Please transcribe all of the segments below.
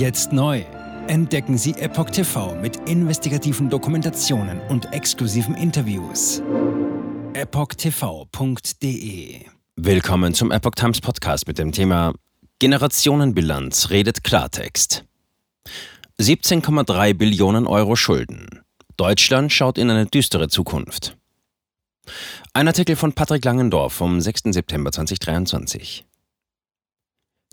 Jetzt neu. Entdecken Sie Epoch TV mit investigativen Dokumentationen und exklusiven Interviews. EpochTV.de Willkommen zum Epoch Times Podcast mit dem Thema Generationenbilanz redet Klartext. 17,3 Billionen Euro Schulden. Deutschland schaut in eine düstere Zukunft. Ein Artikel von Patrick Langendorf vom 6. September 2023.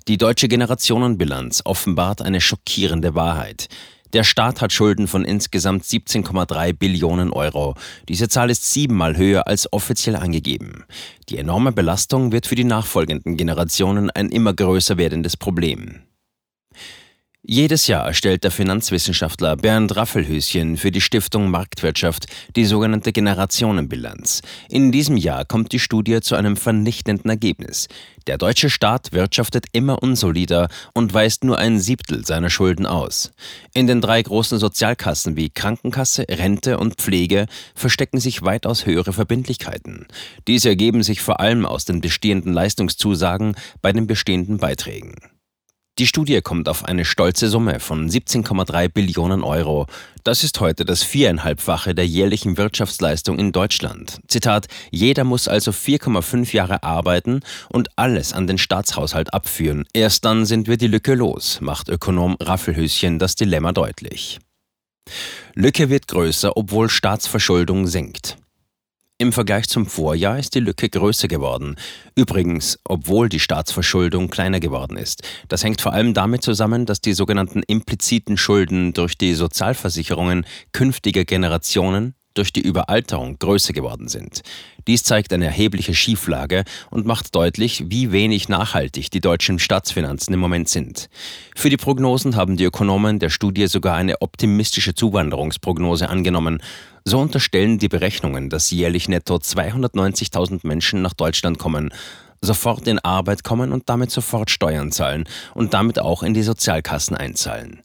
Die deutsche Generationenbilanz offenbart eine schockierende Wahrheit. Der Staat hat Schulden von insgesamt 17,3 Billionen Euro. Diese Zahl ist siebenmal höher als offiziell angegeben. Die enorme Belastung wird für die nachfolgenden Generationen ein immer größer werdendes Problem. Jedes Jahr erstellt der Finanzwissenschaftler Bernd Raffelhöschen für die Stiftung Marktwirtschaft die sogenannte Generationenbilanz. In diesem Jahr kommt die Studie zu einem vernichtenden Ergebnis. Der deutsche Staat wirtschaftet immer unsolider und weist nur ein Siebtel seiner Schulden aus. In den drei großen Sozialkassen wie Krankenkasse, Rente und Pflege verstecken sich weitaus höhere Verbindlichkeiten. Diese ergeben sich vor allem aus den bestehenden Leistungszusagen bei den bestehenden Beiträgen. Die Studie kommt auf eine stolze Summe von 17,3 Billionen Euro. Das ist heute das viereinhalbfache der jährlichen Wirtschaftsleistung in Deutschland. Zitat, jeder muss also 4,5 Jahre arbeiten und alles an den Staatshaushalt abführen. Erst dann sind wir die Lücke los, macht Ökonom Raffelhöschen das Dilemma deutlich. Lücke wird größer, obwohl Staatsverschuldung sinkt. Im Vergleich zum Vorjahr ist die Lücke größer geworden. Übrigens, obwohl die Staatsverschuldung kleiner geworden ist. Das hängt vor allem damit zusammen, dass die sogenannten impliziten Schulden durch die Sozialversicherungen künftiger Generationen durch die Überalterung größer geworden sind. Dies zeigt eine erhebliche Schieflage und macht deutlich, wie wenig nachhaltig die deutschen Staatsfinanzen im Moment sind. Für die Prognosen haben die Ökonomen der Studie sogar eine optimistische Zuwanderungsprognose angenommen. So unterstellen die Berechnungen, dass jährlich netto 290.000 Menschen nach Deutschland kommen sofort in Arbeit kommen und damit sofort Steuern zahlen und damit auch in die Sozialkassen einzahlen.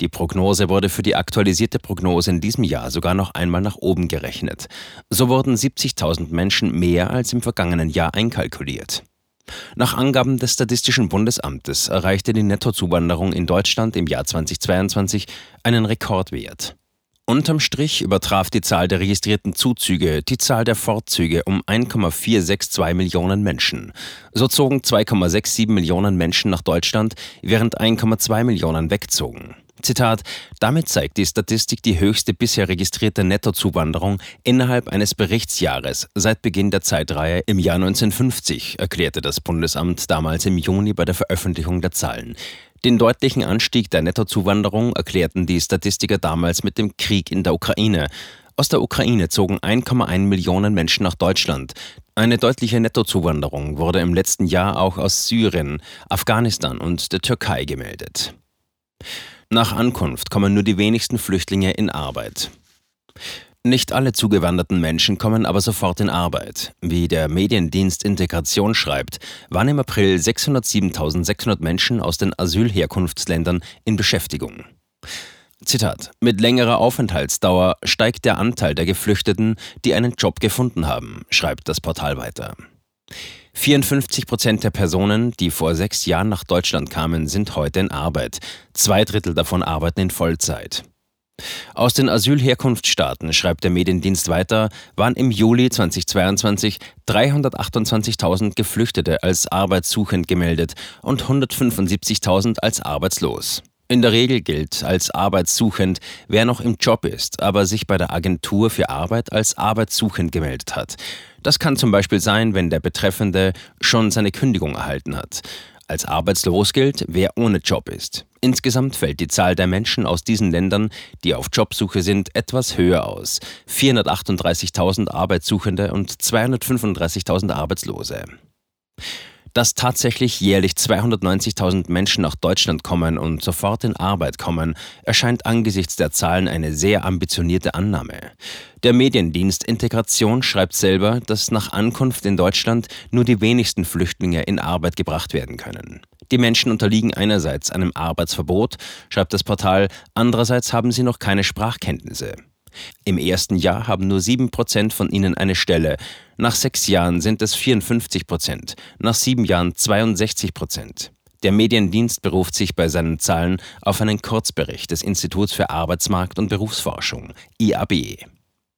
Die Prognose wurde für die aktualisierte Prognose in diesem Jahr sogar noch einmal nach oben gerechnet. So wurden 70.000 Menschen mehr als im vergangenen Jahr einkalkuliert. Nach Angaben des Statistischen Bundesamtes erreichte die Nettozuwanderung in Deutschland im Jahr 2022 einen Rekordwert. Unterm Strich übertraf die Zahl der registrierten Zuzüge die Zahl der Fortzüge um 1,462 Millionen Menschen. So zogen 2,67 Millionen Menschen nach Deutschland, während 1,2 Millionen wegzogen. Zitat, damit zeigt die Statistik die höchste bisher registrierte Nettozuwanderung innerhalb eines Berichtsjahres seit Beginn der Zeitreihe im Jahr 1950, erklärte das Bundesamt damals im Juni bei der Veröffentlichung der Zahlen. Den deutlichen Anstieg der Nettozuwanderung erklärten die Statistiker damals mit dem Krieg in der Ukraine. Aus der Ukraine zogen 1,1 Millionen Menschen nach Deutschland. Eine deutliche Nettozuwanderung wurde im letzten Jahr auch aus Syrien, Afghanistan und der Türkei gemeldet. Nach Ankunft kommen nur die wenigsten Flüchtlinge in Arbeit. Nicht alle zugewanderten Menschen kommen aber sofort in Arbeit. Wie der Mediendienst Integration schreibt, waren im April 607.600 Menschen aus den Asylherkunftsländern in Beschäftigung. Zitat: Mit längerer Aufenthaltsdauer steigt der Anteil der Geflüchteten, die einen Job gefunden haben, schreibt das Portal weiter. 54 Prozent der Personen, die vor sechs Jahren nach Deutschland kamen, sind heute in Arbeit. Zwei Drittel davon arbeiten in Vollzeit. Aus den Asylherkunftsstaaten, schreibt der Mediendienst weiter, waren im Juli 2022 328.000 Geflüchtete als arbeitssuchend gemeldet und 175.000 als arbeitslos. In der Regel gilt als arbeitssuchend, wer noch im Job ist, aber sich bei der Agentur für Arbeit als arbeitssuchend gemeldet hat. Das kann zum Beispiel sein, wenn der Betreffende schon seine Kündigung erhalten hat. Als arbeitslos gilt, wer ohne Job ist. Insgesamt fällt die Zahl der Menschen aus diesen Ländern, die auf Jobsuche sind, etwas höher aus. 438.000 Arbeitssuchende und 235.000 Arbeitslose. Dass tatsächlich jährlich 290.000 Menschen nach Deutschland kommen und sofort in Arbeit kommen, erscheint angesichts der Zahlen eine sehr ambitionierte Annahme. Der Mediendienst Integration schreibt selber, dass nach Ankunft in Deutschland nur die wenigsten Flüchtlinge in Arbeit gebracht werden können. Die Menschen unterliegen einerseits einem Arbeitsverbot, schreibt das Portal, andererseits haben sie noch keine Sprachkenntnisse. Im ersten Jahr haben nur 7% von ihnen eine Stelle. Nach sechs Jahren sind es 54 Prozent, nach sieben Jahren 62 Prozent. Der Mediendienst beruft sich bei seinen Zahlen auf einen Kurzbericht des Instituts für Arbeitsmarkt und Berufsforschung, IAB.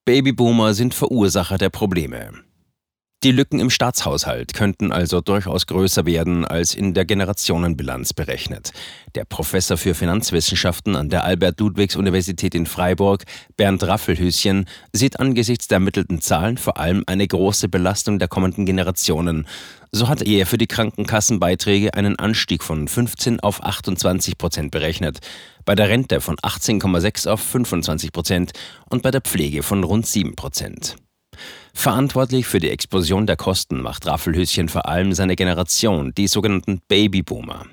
Babyboomer sind Verursacher der Probleme. Die Lücken im Staatshaushalt könnten also durchaus größer werden als in der Generationenbilanz berechnet. Der Professor für Finanzwissenschaften an der Albert-Ludwigs-Universität in Freiburg, Bernd Raffelhüschen, sieht angesichts der ermittelten Zahlen vor allem eine große Belastung der kommenden Generationen. So hat er für die Krankenkassenbeiträge einen Anstieg von 15 auf 28 Prozent berechnet, bei der Rente von 18,6 auf 25 Prozent und bei der Pflege von rund 7 Prozent. Verantwortlich für die Explosion der Kosten macht Raffelhüschen vor allem seine Generation, die sogenannten Babyboomer.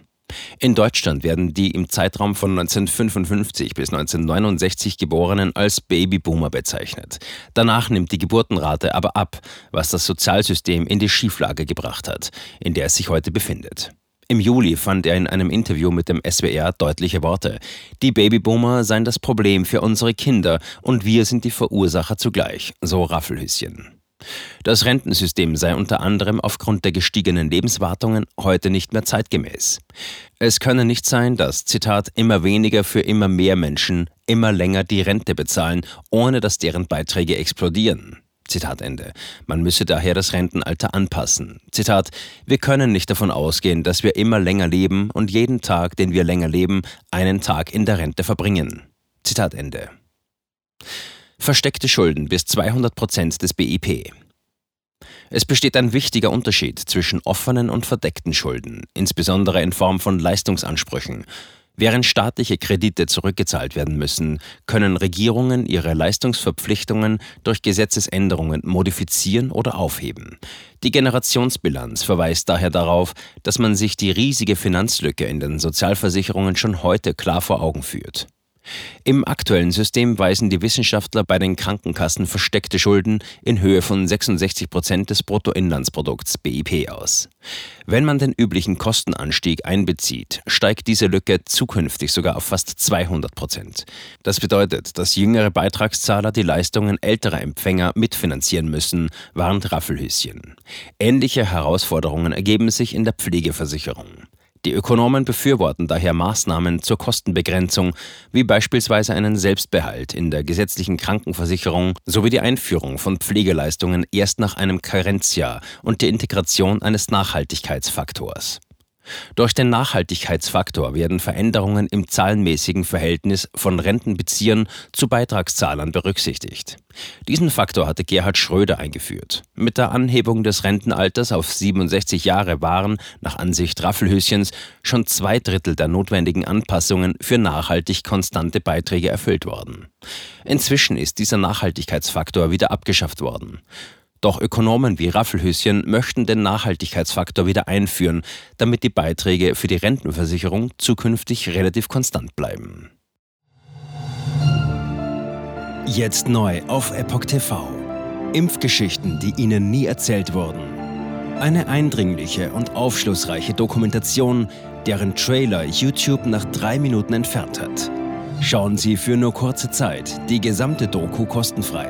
In Deutschland werden die im Zeitraum von 1955 bis 1969 Geborenen als Babyboomer bezeichnet. Danach nimmt die Geburtenrate aber ab, was das Sozialsystem in die Schieflage gebracht hat, in der es sich heute befindet. Im Juli fand er in einem Interview mit dem SWR deutliche Worte. Die Babyboomer seien das Problem für unsere Kinder und wir sind die Verursacher zugleich, so Raffelhüschen. Das Rentensystem sei unter anderem aufgrund der gestiegenen Lebenswartungen heute nicht mehr zeitgemäß. Es könne nicht sein, dass, Zitat, immer weniger für immer mehr Menschen immer länger die Rente bezahlen, ohne dass deren Beiträge explodieren. Zitat Ende. Man müsse daher das Rentenalter anpassen. Zitat, wir können nicht davon ausgehen, dass wir immer länger leben und jeden Tag, den wir länger leben, einen Tag in der Rente verbringen. Zitat Ende. Versteckte Schulden bis 200 Prozent des BIP. Es besteht ein wichtiger Unterschied zwischen offenen und verdeckten Schulden, insbesondere in Form von Leistungsansprüchen. Während staatliche Kredite zurückgezahlt werden müssen, können Regierungen ihre Leistungsverpflichtungen durch Gesetzesänderungen modifizieren oder aufheben. Die Generationsbilanz verweist daher darauf, dass man sich die riesige Finanzlücke in den Sozialversicherungen schon heute klar vor Augen führt. Im aktuellen System weisen die Wissenschaftler bei den Krankenkassen versteckte Schulden in Höhe von 66 Prozent des Bruttoinlandsprodukts BIP aus. Wenn man den üblichen Kostenanstieg einbezieht, steigt diese Lücke zukünftig sogar auf fast 200 Prozent. Das bedeutet, dass jüngere Beitragszahler die Leistungen älterer Empfänger mitfinanzieren müssen, warnt Raffelhüschen. Ähnliche Herausforderungen ergeben sich in der Pflegeversicherung. Die Ökonomen befürworten daher Maßnahmen zur Kostenbegrenzung, wie beispielsweise einen Selbstbehalt in der gesetzlichen Krankenversicherung sowie die Einführung von Pflegeleistungen erst nach einem Karenzjahr und die Integration eines Nachhaltigkeitsfaktors. Durch den Nachhaltigkeitsfaktor werden Veränderungen im zahlenmäßigen Verhältnis von Rentenbeziehern zu Beitragszahlern berücksichtigt. Diesen Faktor hatte Gerhard Schröder eingeführt. Mit der Anhebung des Rentenalters auf 67 Jahre waren, nach Ansicht Raffelhüschens, schon zwei Drittel der notwendigen Anpassungen für nachhaltig konstante Beiträge erfüllt worden. Inzwischen ist dieser Nachhaltigkeitsfaktor wieder abgeschafft worden. Doch Ökonomen wie Raffelhüschen möchten den Nachhaltigkeitsfaktor wieder einführen, damit die Beiträge für die Rentenversicherung zukünftig relativ konstant bleiben. Jetzt neu auf Epoch TV. Impfgeschichten, die Ihnen nie erzählt wurden. Eine eindringliche und aufschlussreiche Dokumentation, deren Trailer YouTube nach drei Minuten entfernt hat. Schauen Sie für nur kurze Zeit die gesamte Doku kostenfrei